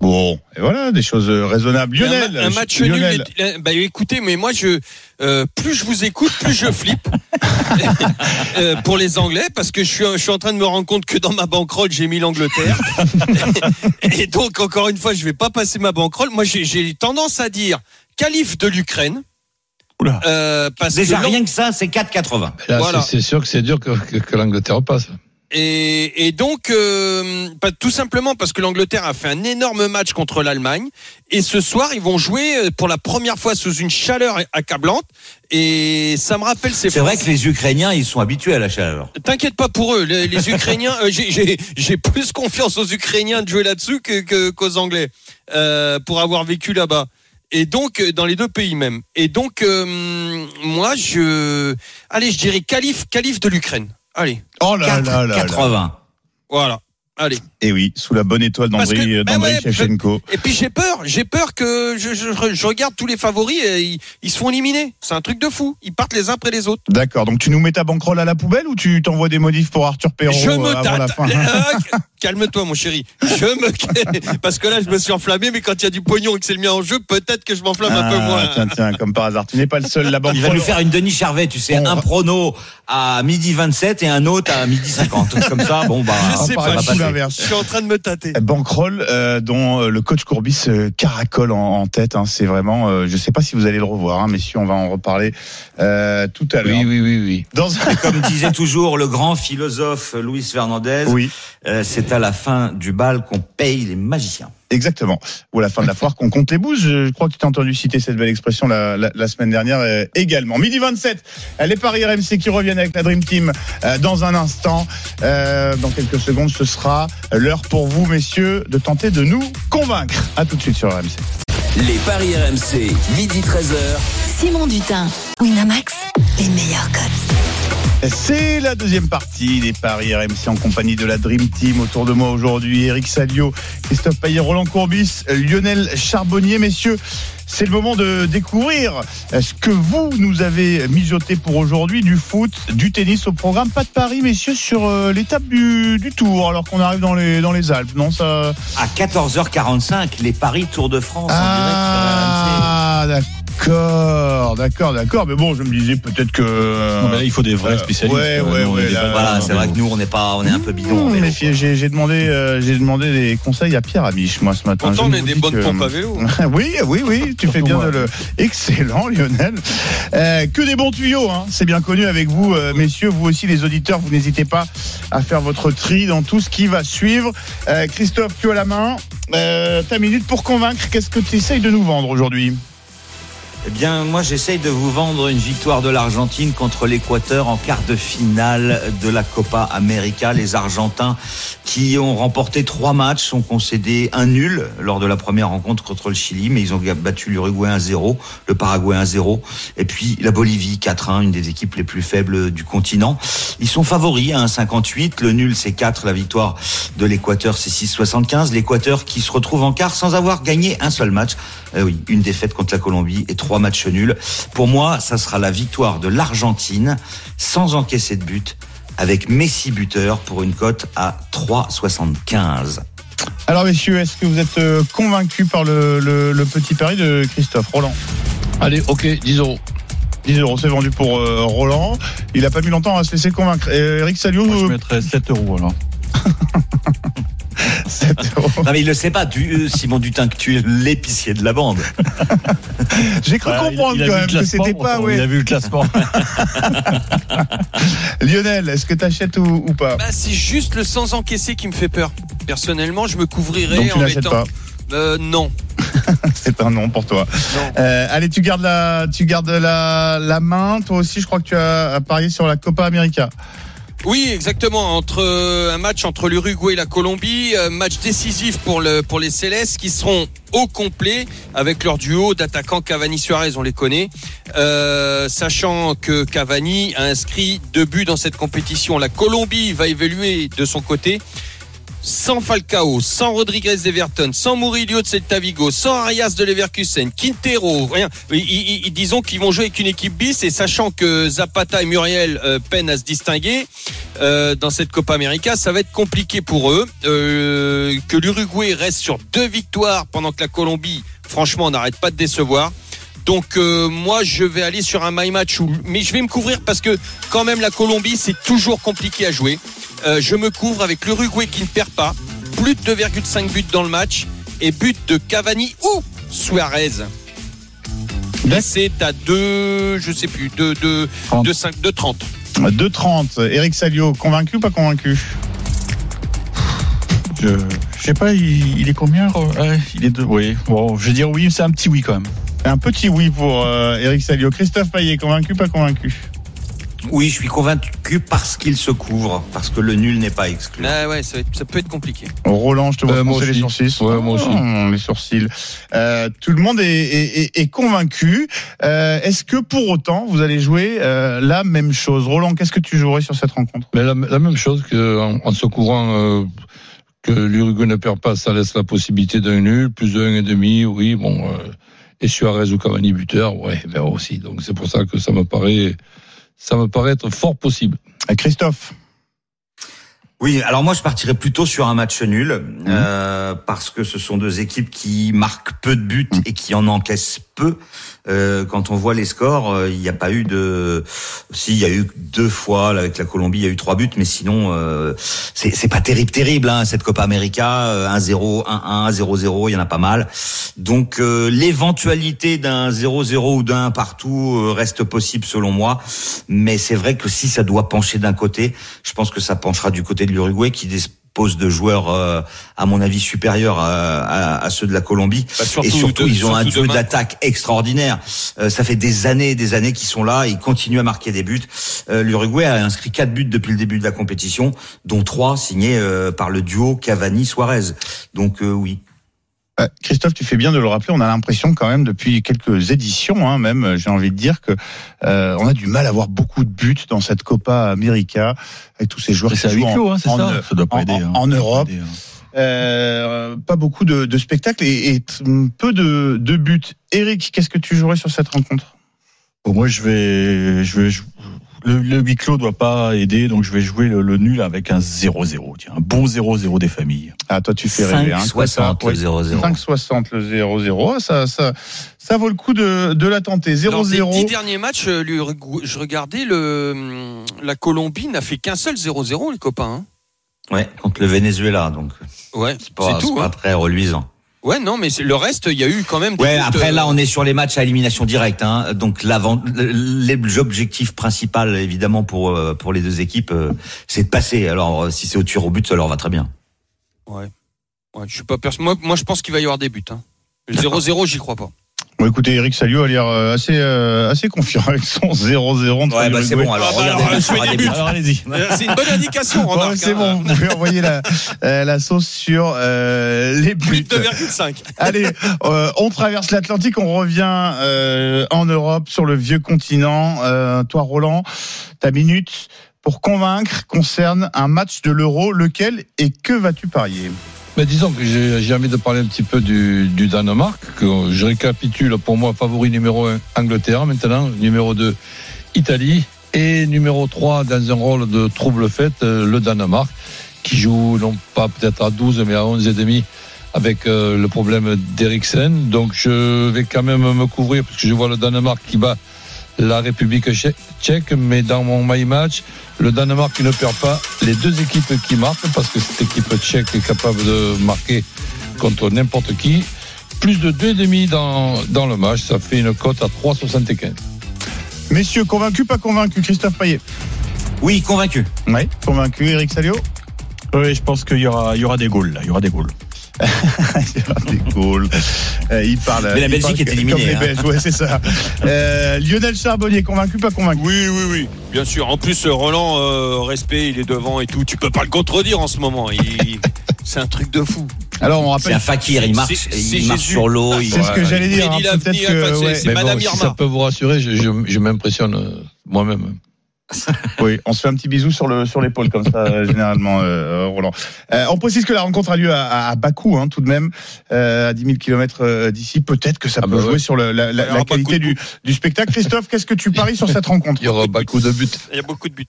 Bon, et voilà des choses euh, raisonnables. Lionel, un, un match Lionel. nul. Bah écoutez, mais moi je euh, plus je vous écoute, plus je flippe Euh, pour les Anglais parce que je suis je suis en train de me rendre compte que dans ma banquerolle j'ai mis l'Angleterre et donc encore une fois je vais pas passer ma banquerolle. Moi j'ai- j'ai tendance à dire calife de l'Ukraine. Oula. Euh, parce Déjà que rien que ça, c'est 4,80. Là, Voilà. c'est- c'est sûr que c'est dur que, que, que l'Angleterre passe. Et, et donc, euh, pas- tout simplement parce que l'Angleterre a fait un énorme match contre l'Allemagne. Et ce soir, ils vont jouer euh, pour la première fois sous une chaleur accablante. Et ça me rappelle ces C'est vrai que les Ukrainiens, ils sont habitués à la chaleur. T'inquiète pas pour eux. Les, les Ukrainiens, euh, j'ai- plus confiance aux Ukrainiens de jouer là-dessus qu'aux Anglais euh, pour avoir vécu là-bas. Et donc, euh, dans les deux pays même. Et donc, euh, moi, je. Allez, je dirais calife, calife de l'Ukraine. Allez, Oh là là là là. 4,80. voilà. Allez. Et oui, sous la bonne étoile d'Andrei bah ouais, Shevchenko. Et puis j'ai peur, j'ai peur que je, je- je regarde tous les favoris et ils, ils se font éliminer. C'est un truc de fou. Ils partent les uns après les autres. D'accord, donc tu nous mets ta banquerolle à la poubelle ou tu t'envoies des modifs pour Arthur Perrault je euh, me avant la fin Euh, Calme-toi, mon chéri. Je me parce que là, je me suis enflammé, mais quand il y a du pognon et que c'est le mien en jeu, peut-être que je m'enflamme un peu Ah, moins. Tiens, tiens, comme par hasard. Tu n'es pas le seul, la Il va nous faire une Denis Charvet, tu sais, un va- prono à midi 27 et un autre à midi 50. Comme ça, bon, bah, Je sais par pas, je suis- l'inverse. je suis en train de me tâter. Banquerolle euh, dont euh, le coach Courbis euh, caracole en, en tête. hein. c'est vraiment, euh, je sais pas si vous allez le revoir, hein, messieurs, on va en reparler euh, tout à l'heure. Oui, oui, oui, oui. Dans comme disait toujours le grand philosophe Luis Fernandez, Oui, euh, c'est à la fin du bal qu'on paye les magiciens. Exactement. Ou à la fin de la foire qu'on compte les bouses. Je, crois que tu as entendu citer cette belle expression la, la- la semaine dernière euh, également. Midi 27, euh, les paris RMC qui reviennent avec la Dream Team euh, dans un instant. Euh, dans quelques secondes, ce sera l'heure pour vous, messieurs, de tenter de nous convaincre. À tout de suite sur RMC. Les paris RMC, midi 13h. Simon Dutin, Winamax, les meilleurs codes. C'est la deuxième partie des paris RMC en compagnie de la Dream Team. Autour de moi aujourd'hui, Eric Salio, Christophe Payet, Roland Courbis, Lionel Charbonnier. Messieurs, c'est le moment de découvrir ce que vous nous avez mijoté pour aujourd'hui, du foot, du tennis au programme. Pas de paris, messieurs, sur euh, l'étape du, du Tour, alors qu'on arrive dans les, dans les Alpes. Non, ça... À 14h45, les paris Tour de France en direct sur RMC. Ah, d'accord. D'accord, d'accord, d'accord. Mais bon, je me disais peut-être que. Non, mais là, il faut des vrais Euh, spécialistes. ouais, Euh, ouais, est ouais, là, Voilà, c'est vrai que nous, on n'est pas, on est un peu bidon. Mmh, mais j'ai j'ai demandé, euh, j'ai demandé des conseils à Pierre Amiche, moi, ce matin. Pourtant, on vous des bonnes que- pompes à vélo. oui, oui, oui, tu fais bien moi. de le. Excellent, Lionel. Euh, que des bons tuyaux, hein. c'est bien connu avec vous, euh, messieurs, vous aussi, les auditeurs, vous n'hésitez pas à faire votre tri dans tout ce qui va suivre. Euh, Christophe, tu as la main. Euh, ta minute pour convaincre, qu'est-ce que tu essayes de nous vendre aujourd'hui? Eh bien, moi, j'essaye de vous vendre une victoire de l'Argentine contre l'Équateur en quart de finale de la Copa América. Les Argentins qui ont remporté trois matchs ont concédé un nul lors de la première rencontre contre le Chili, mais ils ont battu l'Uruguay 1-0, le Paraguay 1-0, et puis la Bolivie 4-1, une des équipes les plus faibles du continent. Ils sont favoris à 1,58. Le nul, c'est 4. La victoire de l'Équateur, c'est 6,75. L'Équateur qui se retrouve en quart sans avoir gagné un seul match. Eh oui, une défaite contre la Colombie et trois matchs nuls. Pour moi, ça sera la victoire de l'Argentine sans encaisser de but avec Messi buteur pour une cote à 3,75. Alors, messieurs, est-ce que vous êtes euh, convaincus par le, le- le petit pari de Christophe Roland? Allez, ok, 10 euros. 10 euros, c'est vendu pour euh, Roland. Il a pas mis longtemps à se laisser convaincre. Et Eric Salio, Moi, je euh, mettrais 7 euros alors. 7 euros. Non mais il le sait pas, du, euh, Simon Dutin, que tu es l'épicier de la bande. J'ai cru Voilà, il- comprendre il a quand même que c'était pas. ouais. Il a vu le classement. Lionel, est-ce que tu achètes ou, ou pas? Bah, c'est juste le sans encaisser qui me fait peur. Personnellement, je me couvrirais Donc tu en n'achètes mettant. pas. Euh, non. C'est un non pour toi. Non. Euh, allez, tu gardes la, tu gardes la, la main. Toi aussi, je crois que tu as parié sur la Copa América. Oui, exactement. Entre euh, un match entre l'Uruguay et la Colombie, euh, match décisif pour le pour les Célestes qui seront au complet avec leur duo d'attaquants Cavani Suarez, on les connaît. Euh, sachant que Cavani a inscrit deux buts dans cette compétition. La Colombie va évoluer de son côté. Sans Falcao, sans Rodriguez d'Everton, sans Murillo de Celta Vigo, sans Arias de Leverkusen, Quintero, rien. Ils, ils- ils- disons qu'ils vont jouer avec une équipe bis et sachant que Zapata et Muriel euh, peinent à se distinguer euh, dans cette Copa América, ça va être compliqué pour eux. Euh, que l'Uruguay reste sur deux victoires pendant que la Colombie, franchement, n'arrête pas de décevoir. Donc euh, moi je vais aller sur un my match où mais je vais me couvrir parce que quand même la Colombie c'est toujours compliqué à jouer. Euh, je me couvre avec l'Uruguay qui ne perd pas, plus de 2,5 buts dans le match et but de Cavani ou Suarez. C'est à 2, je sais plus, 2, 2, 30. 2, 5, 2, 30. 2,30. Eric Salio, convaincu ou pas convaincu? Je, je sais pas, il, il est combien Ouais, Il est deux. Oui, bon, je vais dire oui, c'est un petit oui quand même. Un petit oui pour euh, Eric Salio. Christophe Payet, convaincu ou pas convaincu? Oui, je suis convaincu parce qu'il se couvre, parce que le nul n'est pas exclu. Ah ouais, ça, peut être compliqué. Roland, je te vois Euh, moi les sourcils. Ouais, moi aussi. Oh, les sourcils. Euh, tout le monde est, est- est- est convaincu. Euh, Est-ce que pour autant, vous allez jouer euh, la même chose? Roland, qu'est-ce que tu jouerais sur cette rencontre? Mais la, la même chose qu'en en se couvrant euh, que l'Uruguay ne perd pas, ça laisse la possibilité d'un nul, plus de 1,5, oui, bon. Et Suarez ou Cavani buteur, ouais, ben aussi. Donc c'est pour ça que ça me paraît, ça me paraît être fort possible. Christophe? Oui, alors moi je partirais plutôt sur un match nul euh, parce que ce sont deux équipes qui marquent peu de buts et qui en encaissent peu. Euh, quand on voit les scores, euh, il n'y a pas eu de. Si, il y a eu deux fois là, avec la Colombie, il y a eu trois buts, mais sinon euh, c'est pas terrible, terrible hein, cette Copa América. euh, 1-0, 1-1, 0-0, il y en a pas mal. Donc euh, l'éventualité d'un 0-0 ou d'un partout euh, reste possible selon moi, mais c'est vrai que si ça doit pencher d'un côté, je pense que ça penchera du côté de l'Uruguay qui dispose de joueurs, euh, à mon avis, supérieurs à, à- à ceux de la Colombie. Bah, surtout et surtout, de- ils ont un duo d'attaque extraordinaire. Euh, ça fait des années et des années qu'ils sont là. Ils continuent à marquer des buts. Euh, L'Uruguay a inscrit quatre buts depuis le début de la compétition, dont trois signés euh, par le duo Cavani-Suarez. Donc euh, oui. Euh, Christophe, tu fais bien de le rappeler. On a l'impression quand même depuis quelques éditions, hein, même, euh, j'ai envie de dire que euh, on a du mal à avoir beaucoup de buts dans cette Copa América avec tous ces joueurs qui jouent en, clos, hein, c'est en- ça Ça doit pas en- aider. hein. en Ça doit pas Europe. aider, hein. euh, pas beaucoup de, de spectacles et, et t- peu de, de buts. Eric, qu'est-ce que tu jouerais sur cette rencontre? Bon, moi, je vais, je vais, je- Le, le huis clos doit pas aider, donc je vais jouer le, le nul avec un 0-0. Tiens, un bon 0-0 des familles. Ah, toi, tu fais rêver. Hein, 5,60 toi, le ça, 0-0. 5,60 le 0-0. Ah, Ça, ça, ça vaut le coup de, de la tenter. Lors des dix 0-0. derniers matchs, euh, lui, je regardais le, la Colombie n'a fait qu'un seul 0-0, les copains. Ouais, contre le Venezuela, donc hein. Ouais, c'est pas, c'est tout. c'est pas hein. très reluisant. Ouais, non, mais le reste, il y a eu quand même. Des Ouais, après euh, là, on est sur les matchs à élimination directe. Hein. Donc l'objectif principal, évidemment, pour euh, pour les deux équipes, euh, c'est de passer. Alors si c'est au tir au but, ça leur va très bien. Ouais. Ouais, je suis pas perso- Moi, moi, je pense qu'il va y avoir des buts. Hein. Le 0-0, j'y crois pas. Bon, écoutez, Eric Salio a l'air euh, assez, euh, assez confiant avec son 0-0. entre Ouais, bah c'est bon. Alors Ah, bah, regardez, alors. Alors allez-y. Euh, C'est une bonne indication, Bon, remarque. c'est hein. bon, vous pouvez envoyer la, euh, la sauce sur euh, les buts. But 2,5. Allez, euh, on traverse l'Atlantique, on revient euh, en Europe, sur le vieux continent. Euh, toi, Roland, ta minute pour convaincre concerne un match de l'Euro. Lequel et que vas-tu parier? Mais disons que j'ai envie de parler un petit peu du, Danemark, que je récapitule pour moi favori numéro 1 Angleterre maintenant, numéro 2 Italie et numéro 3 dans un rôle de trouble fait euh, le Danemark qui joue non pas peut-être à 12 mais à 11 et demi avec euh, le problème d'Eriksen. Donc je vais quand même me couvrir parce que je vois le Danemark qui bat la République tchè- tchèque, mais dans mon my match, le Danemark ne perd pas les deux équipes qui marquent parce que cette équipe tchèque est capable de marquer contre n'importe qui. Plus de 2,5 dans, dans le match, ça fait une cote à 3,75. Messieurs, convaincus, pas convaincus Christophe Payet? Oui, convaincu. Oui, convaincu. Eric Salio? Oui, je pense qu'il y aura, il y aura des goals. Là. Il y aura des goals. Des goals. Euh, il parle. Mais la Belgique est comme éliminée, hein. Ouais, c'est ça. Euh, Lionel Charbonnier, convaincu, pas convaincu? Oui, oui, oui. Bien sûr. En plus, Roland, euh, respect, il est devant et tout. Tu peux pas le contredire en ce moment. Il- C'est un truc de fou. Alors, on C'est rappelle. un fakir. Il marche, C'est- c'est il marche sur l'eau. il- C'est ce que j'allais dire. hein, Peut-être que. enfin, c'est- ouais. c'est bon, si Irma. ça peut vous rassurer, je, je, je m'impressionne euh, moi-même. Oui, on se fait un petit bisou sur le sur l'épaule comme ça euh, généralement, euh, Roland. Euh, on précise que la rencontre a lieu à, à Bakou, hein, tout de même, euh, à 10 000 km d'ici. Peut-être que ça Ah peut bah jouer ouais. sur le- la, Bakou qualité du, du spectacle. Christophe, qu'est-ce que tu paries sur cette rencontre? Il y aura beaucoup de buts. Il y a beaucoup de buts.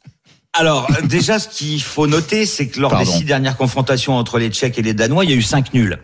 Alors, déjà, ce qu'il faut noter, c'est que lors Pardon. des six dernières confrontations entre les Tchèques et les Danois, il y a eu cinq nuls.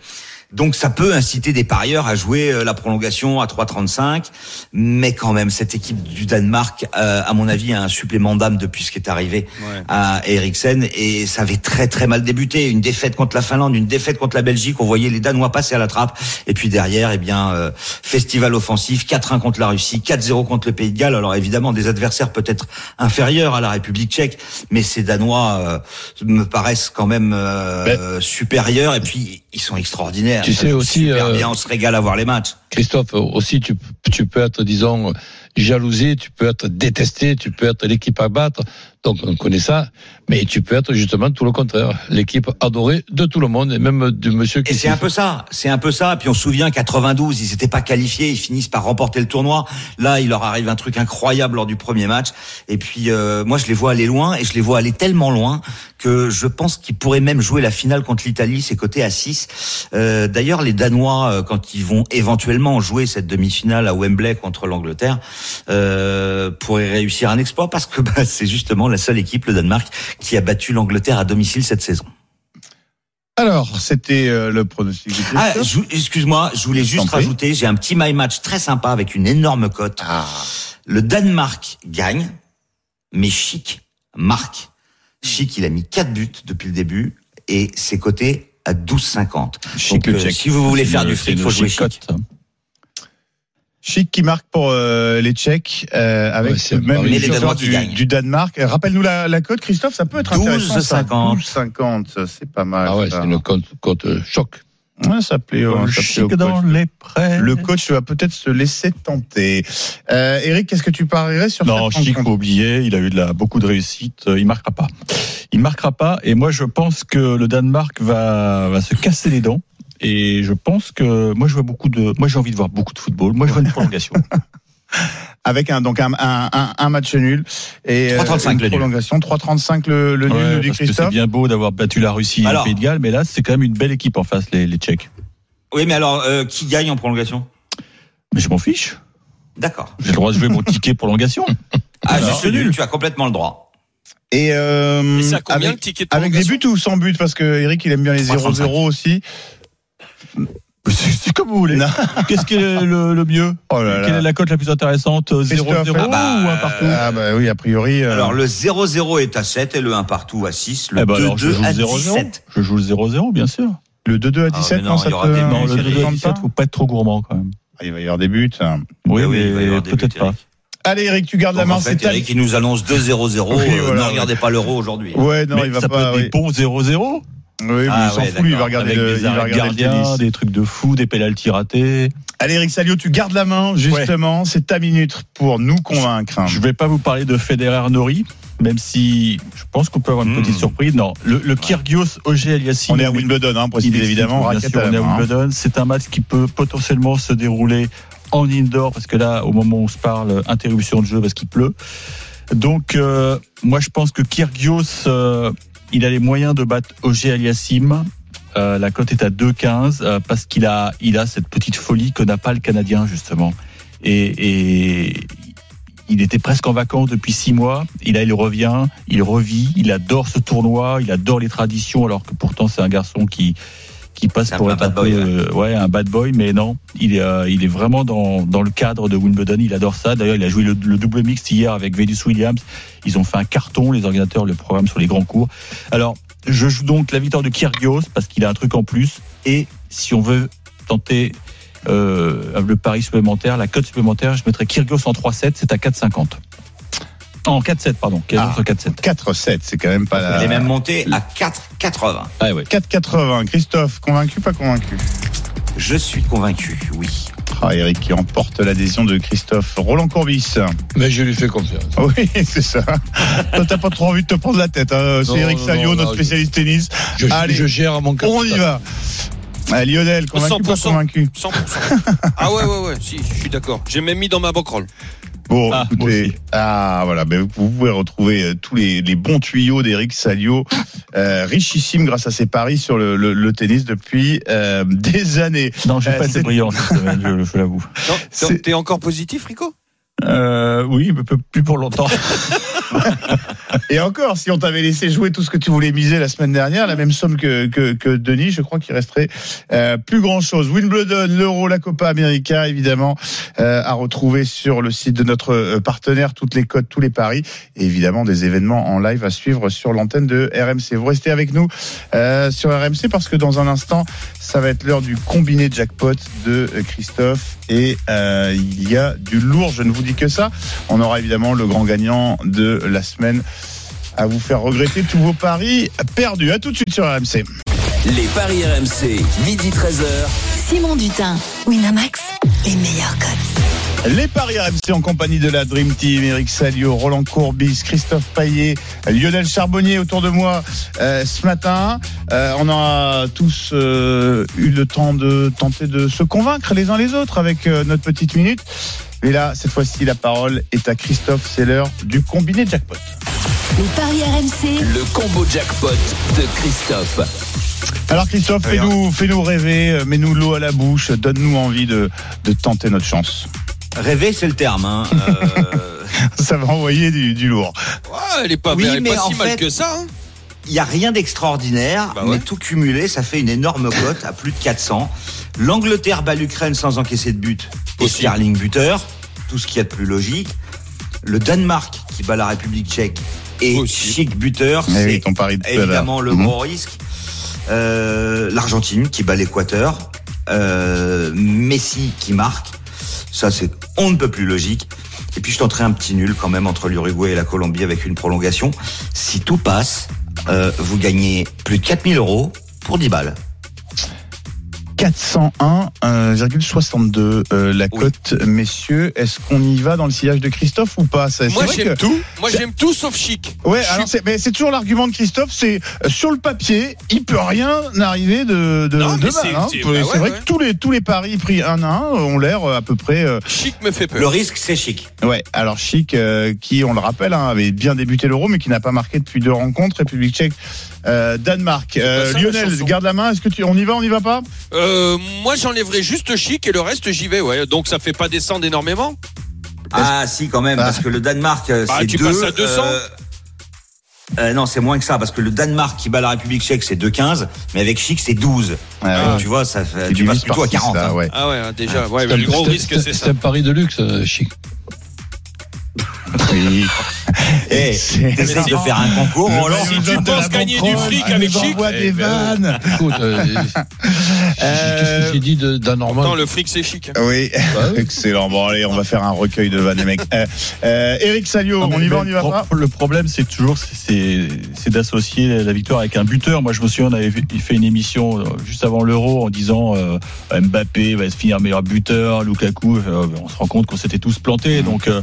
Donc ça peut inciter des parieurs à jouer euh, la prolongation à 3,35, mais quand même cette équipe du Danemark, euh, à mon avis, a un supplément d'âme depuis ce qui est arrivé Ouais. à Eriksen et ça avait très très mal débuté. Une défaite contre la Finlande, une défaite contre la Belgique, on voyait les Danois passer à la trappe et puis derrière, eh bien, euh, festival offensif, 4-1 contre la Russie, 4-0 contre le Pays de Galles. Alors évidemment des adversaires peut-être inférieurs à la République Tchèque, mais ces Danois euh, me paraissent quand même euh, supérieurs et puis ils sont extraordinaires. Tu sais aussi, super euh, bien, on se régale à voir les matchs. Christophe, aussi, tu, tu peux être, disons, jalousé, tu peux être détesté, tu peux être l'équipe à battre. Donc, on connaît ça. Mais tu peux être justement tout le contraire. L'équipe adorée de tout le monde et même du monsieur qui Et c'est un peu ça, c'est un peu ça. Puis on se souvient 92, ils s'étaient pas qualifiés, ils finissent par remporter le tournoi. Là, il leur arrive un truc incroyable lors du premier match. Et puis euh, moi, je les vois aller loin et je les vois aller tellement loin que je pense qu'ils pourraient même jouer la finale contre l'Italie. C'est coté à 6. Euh, D'ailleurs, les Danois, euh, quand ils vont éventuellement jouer cette demi-finale à Wembley contre l'Angleterre, euh, pourraient réussir un exploit parce que bah, c'est justement la seule équipe, le Danemark, qui a battu l'Angleterre à domicile cette saison. Alors, c'était euh, le pronostic. Ah, excuse-moi, je voulais juste rajouter, j'ai un petit my match très sympa avec une énorme cote. Le Danemark gagne, mais Chic marque. Chic, il a mis 4 buts depuis le début et c'est coté à 12,50. Chic Donc, euh, si vous voulez faire du fric, une faut jouer Chic. cote. Chic qui marque pour euh, les Tchèques euh, avec Ouais, même les qui du, Danemark. Euh, Rappelle-nous la, la cote, Christophe, ça peut être intéressant. ça. 12,50. 12,50, ça, c'est pas mal. Ah ouais, c'est une cote, cote euh, choc. Ouais, ça plaît, ça plaît chic au coach. dans les prêts. Le coach va peut-être se laisser tenter. Euh, Eric, qu'est-ce que tu parierais sur Non, cette Chic, faut oublier, il a eu de la, beaucoup de réussite, euh, il marquera pas. Il marquera pas, et moi je pense que le Danemark va, va se casser les dents. Et je pense que moi je vois beaucoup de, moi j'ai envie de voir beaucoup de football. Moi je vois une prolongation. Avec un donc un, un, un, un match nul et euh, 3,35 une le nul. prolongation 3,35 le, le nul Ouais, nous dit parce que c'est Christophe. bien beau d'avoir battu la Russie et le Pays de Galles, mais là c'est quand même une belle équipe en face, les, les Tchèques. Oui, mais alors, euh, qui gagne en prolongation? Mais je m'en fiche. D'accord. J'ai le droit de jouer mon ticket prolongation. Ah, Alors, juste nul, tu as complètement le droit. Et, euh, Et combien avec, le ticket de avec des buts ou sans but? Parce que Eric, il aime bien les 3,35. 0-0 aussi. C'est comme vous voulez. Qu'est-ce qui est le, le mieux Oh là là. Quelle est la cote la plus intéressante 0-0 Christophe, ou ah bah, un partout Ah bah oui, a priori. euh, Alors, le 0-0 est à 7 et le 1 partout à 6. Le Eh ben alors, je 2-2 joue à 0-0. 17. Je joue le 0-0, bien sûr. le 2-2 à Ah, 17, mais non, non, ça te- des- Non, le ça te 2 à tente 17, pas faut pas être trop gourmand quand même. Ah, Il va y avoir des buts. hein. Oui, Eh oui, buts, peut-être pas. Eric. Allez, Eric, tu gardes la Donc, main. en fait, Eric, il nous annonce 2-0-0. Oui, euh, voilà, ne regardez pas l'euro aujourd'hui. Ouais, non, mais il va ça pas. peut être oui. des bons 0-0 Oui, mais Ah il s'en ouais, fout, il va regarder le, il va regarder le tennis. des trucs de fou, des pénalties ratés. Allez, Eric Salio, tu gardes la main, justement. C'est ta minute pour nous convaincre. Je vais pas vous parler de Federer Nori, même si je pense qu'on peut avoir une Mmh. petite surprise. Non, le, le Kyrgios Ogé Aliassime. On est à Wimbledon, hein, précise évidemment. bien sûr, on est à hein. Wimbledon. C'est un match qui peut potentiellement se dérouler en indoor parce que là, au moment où on se parle, interruption de jeu parce qu'il pleut. Donc, euh, moi, je pense que Kyrgios, euh, il a les moyens de battre Ogé Aliassime. Euh, la cote est à 2,15 euh, parce qu'il a, il a cette petite folie que n'a pas le Canadien justement. Et, et il était presque en vacances depuis six mois. Et là, il revient, il revit, il adore ce tournoi, il adore les traditions, alors que pourtant c'est un garçon qui qui passe un pour être un bad boy, euh, ouais, un bad boy, mais non, il est, euh, il est vraiment dans, dans le cadre de Wimbledon. Il adore ça. D'ailleurs, il a joué le, le double mixte hier avec Venus Williams. Ils ont fait un carton, les organisateurs, le programme sur les grands cours. Alors, je joue donc la victoire de Kyrgios parce qu'il a un truc en plus. Et si on veut tenter euh, le pari supplémentaire, la cote supplémentaire, je mettrais Kyrgios en 3-7, c'est à 4,50. En 4-7, pardon. Kyrgios Ah. en 4-7. 4-7, c'est quand même pas la. Il est même monté à 4,80. Ah ouais. 4,80. Christophe, convaincu, pas convaincu? Je suis convaincu, oui. Ah, Eric qui remporte l'adhésion de Christophe. Roland Courbis. Mais je lui fais confiance. Oui, c'est ça. Toi, t'as pas trop envie de te prendre la tête. hein. C'est Eric Salio, notre non, spécialiste tennis. Je, Allez. je gère mon cap. On y va. Ah, Lionel, convaincu, pas 100%. convaincu? 100%. ah ouais, ouais, ouais, si, je suis d'accord. J'ai même mis dans ma bankroll. Bon, Ah, écoutez, ah voilà, ben, vous pouvez retrouver euh, tous les, les bons tuyaux d'Eric Salio, euh, richissime grâce à ses paris sur le, le- le tennis depuis euh, des années. Non, j'ai Euh, pas été c'est- brillant cette semaine, je, je l'avoue. T'es encore positif, Rico? Euh, oui, mais plus pour longtemps. Et encore, si on t'avait laissé jouer tout ce que tu voulais miser la semaine dernière, la même somme que, que, que Denis, je crois qu'il resterait euh, plus grand chose. Wimbledon, l'Euro, la Copa América, évidemment, euh, à retrouver sur le site de notre euh, partenaire, toutes les codes, tous les paris, et évidemment des événements en live à suivre sur l'antenne de RMC. Vous restez avec nous euh, sur RMC parce que dans un instant, ça va être l'heure du combiné jackpot de euh, Christophe et euh, il y a du lourd, je ne vous dis que ça. On aura évidemment le grand gagnant de la semaine à vous faire regretter tous vos paris perdus. À tout de suite sur RMC. Les paris RMC, midi 13h. Simon Dutin, Winamax, les meilleurs codes. Les paris RMC en compagnie de la Dream Team, Eric Salio, Roland Courbis, Christophe Paillet, Lionel Charbonnier autour de moi euh, ce matin. Euh, on a tous euh, eu le temps de tenter de se convaincre les uns les autres avec euh, notre petite minute. Et là, cette fois-ci, la parole est à Christophe, c'est l'heure du combiné jackpot. Les paris RMC, Le combo jackpot de Christophe. Alors Christophe, fais-nous fais -nous rêver, mets-nous l'eau à la bouche, donne-nous envie de, de tenter notre chance. Rêver, c'est le terme. Hein. Euh, Ça va envoyer du, du lourd. Ouais, elle est pas, Oui, elle est mais pas si en mal fait- que ça. hein. Il n'y a rien d'extraordinaire, Bah ouais. mais tout cumulé, ça fait une énorme cote à plus de 400. L'Angleterre bat l'Ukraine sans encaisser de but. Et. Sterling buteur, tout ce qu'il y a de plus logique. Le Danemark qui bat la République tchèque et. Chic buteur, Eh oui, c'est évidemment le Mhm. gros risque. Euh, L'Argentine qui bat l'Équateur, euh, Messi qui marque, ça c'est on ne peut plus logique. Et puis je tenterai un petit nul quand même entre l'Uruguay et la Colombie avec une prolongation. Si tout passe, euh, vous gagnez plus de 4000 euros pour 10 balles. 401,62 euh, la Oui. cote, messieurs. Est-ce qu'on y va dans le sillage de Christophe ou pas? Ça, Moi j'aime que- tout. Moi j'aime tout sauf chic. Ouais, alors suis- mais c'est toujours l'argument de Christophe, c'est euh, sur le papier, il peut rien arriver de, de, Non, de mais mal, c'est- hein. c'est- C'est bah ouais, vrai ouais. que tous les tous les paris pris un à un ont l'air euh, à peu près. euh, Chic me fait Le peur. risque c'est chic. ouais. Alors Chic, euh, qui on le rappelle, hein, avait bien débuté l'Euro, mais qui n'a pas marqué depuis deux rencontres, République Tchèque, euh, Danemark. Euh, Lionel, garde la main. Est-ce que tu, on y va, on y va pas? Euh, moi j'enlèverai juste chic et le reste j'y vais, ouais. Donc ça fait pas descendre énormément. Ah si quand même Ah. parce que le Danemark euh, Ah, c'est tu deux, passes à 200? euh, euh, non, c'est moins que ça parce que le Danemark qui bat la République tchèque c'est 2,15 mais avec Chic c'est 12. Ah ouais. tu vois ça fait- Tu passes plutôt à six, 40. là, hein. ouais. Ah ouais, déjà. Ouais, C'est mais un- le gros c'est- risque, c'est c'est ça. un pari de luxe, chic. Oui. Eh, C'est- t'essayes de faire un concours, Roland. Si tu penses gagner du fric avec Chic, eh des ben, vannes. Écoute, euh, qu'est-ce que j'ai dit de- d'un Non, Normand le fric, c'est chic. Oui, oui. excellent. Bon, allez, on va faire un recueil de vannes, les mecs. Euh, euh, Eric Salio, Non, on y va, on y le va pro- pas Le problème, c'est toujours, c'est- d'associer la victoire avec un buteur. Moi, je me souviens, on avait fait- une émission euh, juste avant l'Euro en disant euh, Mbappé va se finir meilleur buteur, Lukaku. euh, on se rend compte qu'on s'était tous plantés. Donc, euh,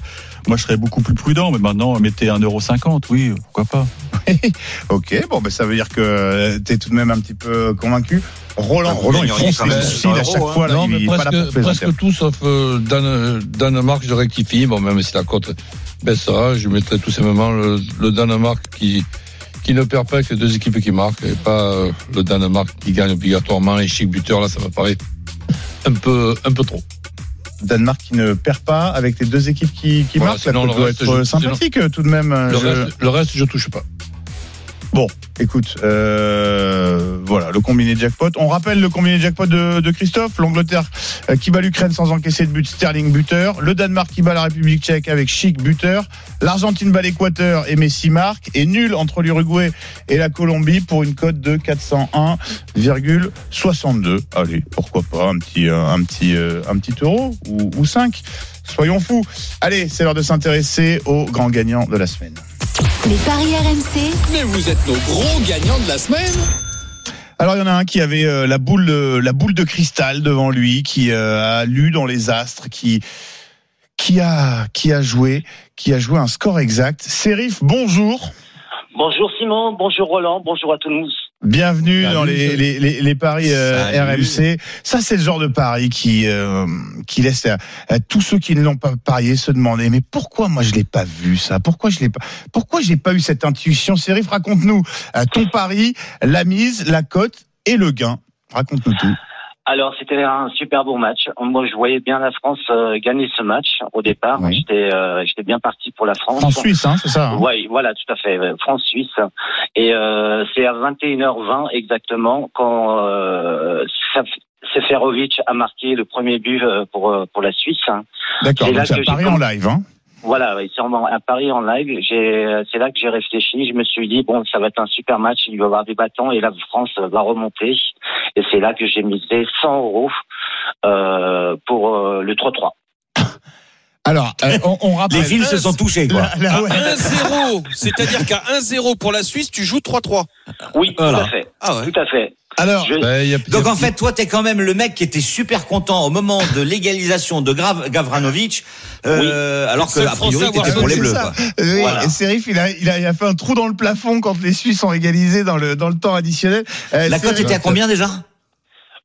moi, je serais beaucoup plus prudent. Mais maintenant, mettez 1,50€. Oui, pourquoi pas. Ok, bon, ben ça veut dire que tu es tout de même un petit peu convaincu. Roland, vous Roland, il fonce les même sourcils 100 à chaque hein. fois. Là, non, il mais est pas là pour presque, tout sauf euh, Dan- Danemark, je rectifie. Bon, même si la cote baissera, je mettrai tout simplement le, le Danemark qui, qui ne perd pas avec les deux équipes qui marquent et pas euh, le Danemark qui gagne obligatoirement et chic buteur. Là, ça me paraît un peu, un peu trop. Danemark qui ne perd pas avec les deux équipes qui, qui Voilà, marquent. Ça le doit être je- sympathique tout de même. Le, Je- reste, le reste, je touche pas. Bon, écoute, euh, voilà, le combiné jackpot. On rappelle le combiné jackpot de, Christophe. L'Angleterre euh, qui bat l'Ukraine sans encaisser de but, Sterling buteur. Le Danemark qui bat la République tchèque avec Chic buteur. L'Argentine bat l'Équateur et Messi marque. Et nul entre l'Uruguay et la Colombie pour une cote de 401,62. Allez, pourquoi pas un petit, euh, un petit, euh, un petit euro ou, ou 5 Soyons fous. Allez, c'est l'heure de s'intéresser aux grands gagnants de la semaine. Les paris RMC, Mais vous êtes nos gros gagnants de la semaine. Alors il y en a un qui avait euh, la boule de, la boule de cristal devant lui, qui euh, a lu dans les astres, qui qui a qui a joué, qui a joué un score exact. Serif, bonjour. Bonjour Simon, bonjour Roland, bonjour à tous. Bienvenue Salut, dans les, les, les, les paris euh. RMC. Ça, c'est le genre de pari qui euh, qui laisse à, à tous ceux qui ne l'ont pas parié se demander mais pourquoi moi je l'ai pas vu ça? Pourquoi je l'ai pas Pourquoi j'ai pas eu cette intuition? Serif, raconte-nous euh, ton pari, la mise, la cote et le gain. Raconte-nous tout. Alors c'était un super beau match. Moi je voyais bien la France euh, gagner ce match au départ. Oui. J'étais euh, j'étais bien parti pour la France. France-Suisse, hein, c'est ça hein Oui, voilà, tout à fait. ouais, France-Suisse. Et euh, c'est à 21h20 exactement quand euh, Seferovic a marqué le premier but euh, pour euh, pour la Suisse. D'accord, donc là c'est que en live. Hein Voilà, ouais, c'est vraiment un pari en live. J'ai, euh, c'est là que j'ai réfléchi. Je me suis dit bon, ça va être un super match. Il va y avoir des bâtons et la France va remonter. Et c'est là que j'ai misé 100 euros euh, pour euh, le 3-3. Alors, euh, on, on rappelle. Les fils se sont touchés quoi. La- la- ouais. 1-0. C'est-à-dire qu'à 1-0 pour la Suisse, tu joues 3-3. Oui, Voilà. tout à fait, Ah ouais. tout à fait. Alors, Je- il y a- Donc en fait, toi, t'es quand même le mec qui était super content au moment de l'égalisation de Grav- Gavranovic, euh, alors que a priori t'étais pour les c'est bleus. ça. quoi. Oui, Voilà. et Serif, il a, il, a, il a fait un trou dans le plafond quand les Suisses ont égalisé dans le, dans le temps additionnel. Euh, La cote était à combien déjà?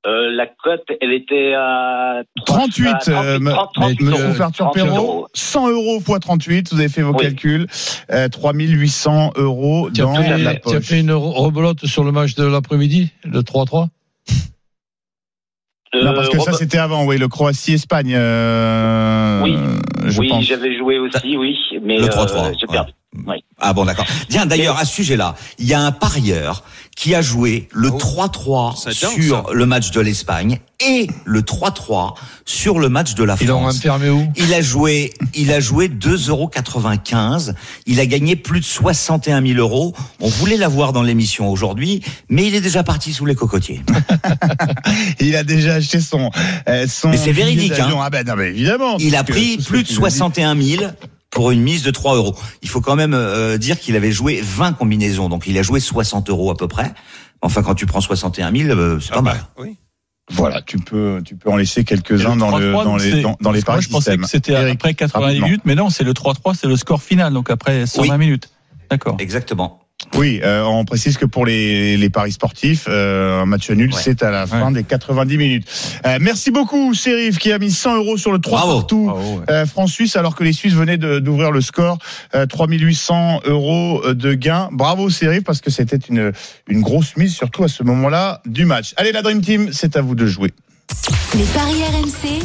Euh, la cote, elle était à 38, à 38, euh, me- 30, me- 38 me- euros. 38 Perrault, euros. 100 euros x 38, vous avez fait vos Oui. calculs, euh, 3800 euros Tu as, dans fait, la tu as fait une rebelote sur le match de l'après-midi, le 3-3 Non, parce que Euh, ça c'était avant, oui, le Croatie-Espagne, euh, Oui. je oui, j'avais joué aussi, oui, mais Le euh, 3-3, j'ai ouais. perdu. Oui. Ah bon, d'accord. Tiens, d'ailleurs, à ce sujet-là, il y a un parieur qui a joué le Oh. 3-3 C'est dingue, sur ça. le match de l'Espagne et le 3-3 sur le match de la Ils l'ont France. enfermé où? Il a joué, il a joué 2,95 Il a gagné plus de 61 000 euros. On voulait l'avoir dans l'émission aujourd'hui, mais il est déjà parti sous les cocotiers. Il a déjà acheté son, euh, son Mais c'est véridique, hein. Ah ben non, mais évidemment. Il a pris plus de tu nous dis- 61 000 pour une mise de 3 euros. Il faut quand même euh, dire qu'il avait joué 20 combinaisons, donc il a joué 60 euros à peu près. Enfin, quand tu prends 61 000, euh, c'est pas mal. Oui. Voilà, tu peux, tu peux en laisser quelques-uns le dans, le, 3-3, dans les, dans, dans les paris je pensais système. que c'était après 90 rapidement. minutes, mais non, c'est le 3-3, c'est le score final, donc après 120 Oui. minutes. D'accord. Exactement. Oui, euh, on précise que pour les, les paris sportifs, euh, un match nul, Ouais. c'est à la fin des 90 minutes. Euh, merci beaucoup, Serif, qui a mis 100 euros sur le 3 Bravo. partout. Ouais. Euh, France-Suisse, alors que les Suisses venaient de- d'ouvrir le score, euh, 3800 euros de gain. Bravo, Serif, parce que c'était une, une grosse mise, surtout à ce moment-là du match. Allez, la Dream Team, c'est à vous de jouer. les paris RMC,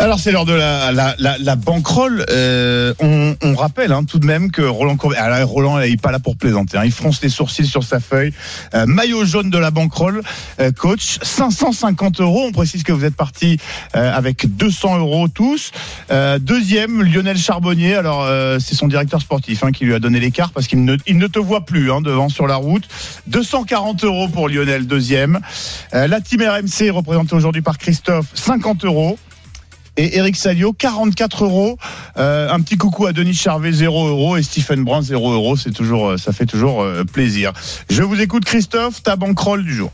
Alors c'est l'heure de la, la, banquerolle. Euh, on, rappelle hein, tout de même que Roland Courbet, alors Roland il est pas là pour plaisanter. hein. il fronce les sourcils sur sa feuille. Euh, maillot jaune de la banquerolle, euh, coach, 550 euros. On précise que vous êtes parti avec 200 euros tous. Deuxième, Lionel Charbonnier. Alors c'est son directeur sportif hein, qui lui a donné l'écart parce qu'il ne, ne te voit plus devant sur la route. 240 euros pour Lionel, deuxième. La team RMC représentée aujourd'hui par Christophe, 50 euros. Et Eric Salio, 44 euros. Euh, un petit coucou à Denis Charvet, 0 euros. Et Stephen Brun, 0 euros. Toujours, euh, ça fait toujours euh, plaisir. Je vous écoute, Christophe, ta banquerolle du jour.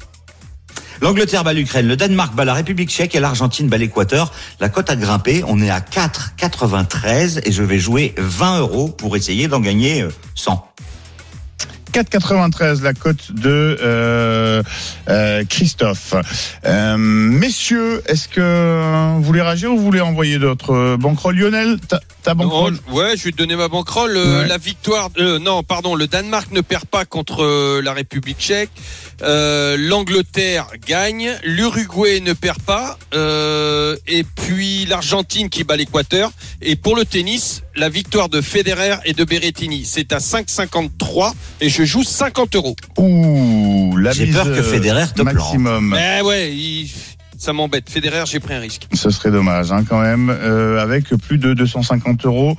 L'Angleterre bat l'Ukraine, le Danemark bat la République tchèque et l'Argentine bat l'Équateur. La cote a grimpé, on est à 4,93 et je vais jouer 20 euros pour essayer d'en gagner euh, 100. 4,93 la cote de euh, euh, Christophe. Euh, messieurs, est-ce que vous voulez réagir ou vous voulez envoyer d'autres banquerolles Lionel, ta, ta banquerolle Non, ouais, je vais te donner ma banquerolle. Ouais. La victoire, non, pardon, le Danemark ne perd pas contre la République tchèque. L'Angleterre gagne. L'Uruguay ne perd pas. Et puis l'Argentine qui bat l'Équateur. Et pour le tennis, la victoire de Federer et de Berrettini. C'est à 5,53 et je joue 50 euros. Ouh, la J'ai mise, peur que Federer te plante. maximum. Eh ouais, il- ça m'embête. Federer, j'ai pris un risque. Ce serait dommage hein, quand même, euh, avec plus de 250 euros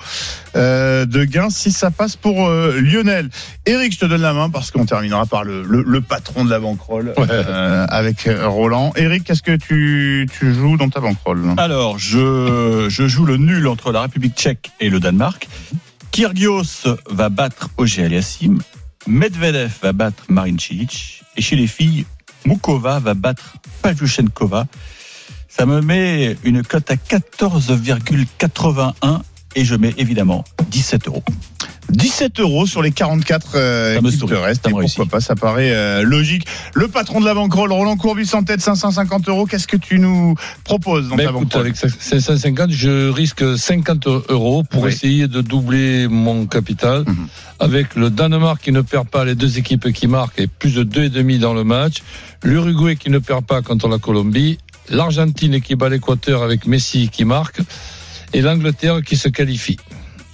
euh, de gains si ça passe pour euh, Lionel. Eric, je te donne la main parce qu'on terminera par le, le, le patron de la banquerolle euh, avec Roland. Eric, qu'est-ce que tu, tu joues dans ta banquerolle? Alors, je, je joue le nul entre la République tchèque et le Danemark. Kyrgios va battre Ogier Aliassim. Medvedev va battre Marin Cilic. Et chez les filles, Mukova va battre Pavlyuchenkova. Ça me met une cote à 14,81 et je mets évidemment 17 euros. 17 euros sur les 44 euh, qui te restent. Et pourquoi pas, ça paraît euh, logique. Le patron de la banquerolle, Roland Courbis en tête, 550 euros. Qu'est-ce que tu nous proposes dans Ben ta écoute, banquerolle avec 550, je risque 50 euros pour Oui. essayer de doubler mon capital. Mhm. Avec le Danemark qui ne perd pas les deux équipes qui marquent et plus de 2,5 dans le match. L'Uruguay qui ne perd pas contre la Colombie. L'Argentine qui bat l'Équateur avec Messi qui marque. Et l'Angleterre qui se qualifie.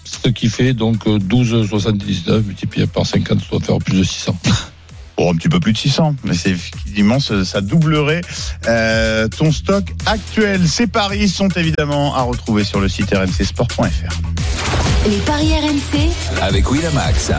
Ce qui fait donc euh, 12,79 multiplié par 50, ça doit faire plus de 600. Bon, un petit peu plus de 600, mais c'est effectivement ça ça doublerait euh, ton stock actuel. Ces paris sont évidemment à retrouver sur le site rmcsport.fr. Les paris RMC. Avec Winamax.